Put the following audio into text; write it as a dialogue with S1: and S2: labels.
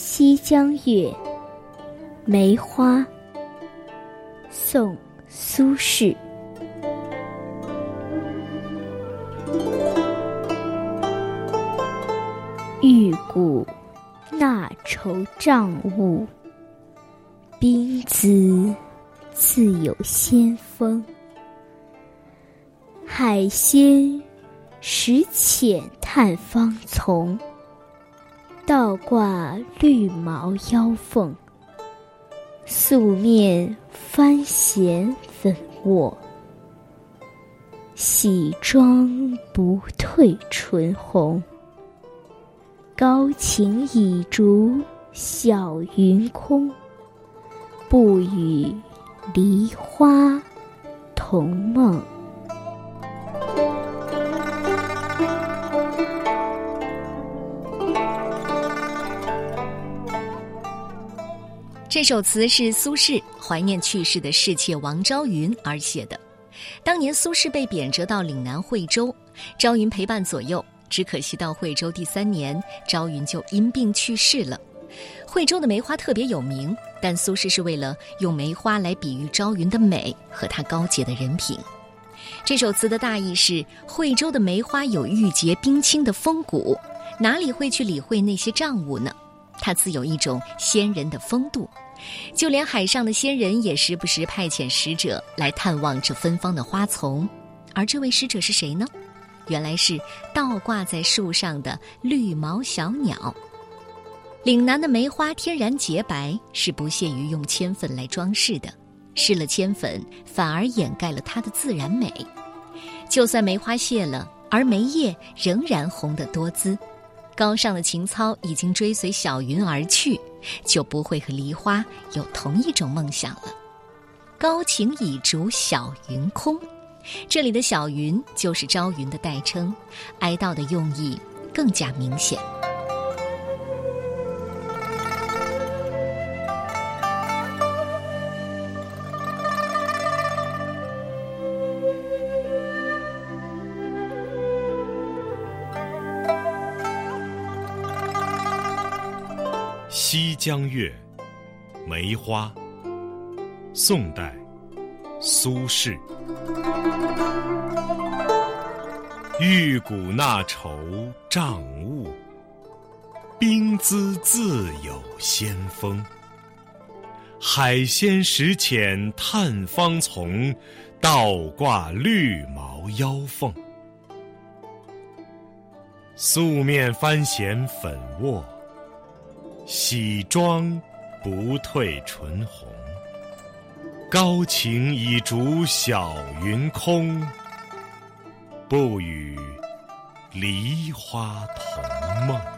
S1: 西江月》梅花，宋·苏轼。玉骨纳愁丈物，冰姿自有仙风。海鲜识浅探芳丛，倒挂绿毛腰凤。素面翻闲粉卧，喜妆不褪唇红。高擎已竹晓云空，不与梨花同梦。
S2: 这首词是苏轼怀念去世的侍妾王昭云而写的。当年苏轼被贬谪到岭南惠州，昭云陪伴左右。只可惜到惠州第三年，昭云就因病去世了。惠州的梅花特别有名，但苏轼是为了用梅花来比喻昭云的美和她高洁的人品。这首词的大意是：惠州的梅花有玉洁冰清的风骨，哪里会去理会那些账务呢？它自有一种仙人的风度，就连海上的仙人也时不时派遣使者来探望这芬芳的花丛。而这位使者是谁呢？原来是倒挂在树上的绿毛小鸟。岭南的梅花天然洁白，是不屑于用铅粉来装饰的，施了铅粉反而掩盖了它的自然美。就算梅花谢了，而梅叶仍然红得多姿。高尚的情操已经追随小云而去，就不会和梨花有同一种梦想了。高情已逐小云空。这里的小云就是朝云的代称，哀悼的用意更加明显。
S3: 《西江月·梅花》，宋代，苏轼。玉骨纳愁丈物，冰姿自有仙风。海鲜识浅探芳丛，倒挂绿毛腰凤。素面翻闲粉卧，喜妆不褪唇红。高情已逐晓云空，不与梨花同梦。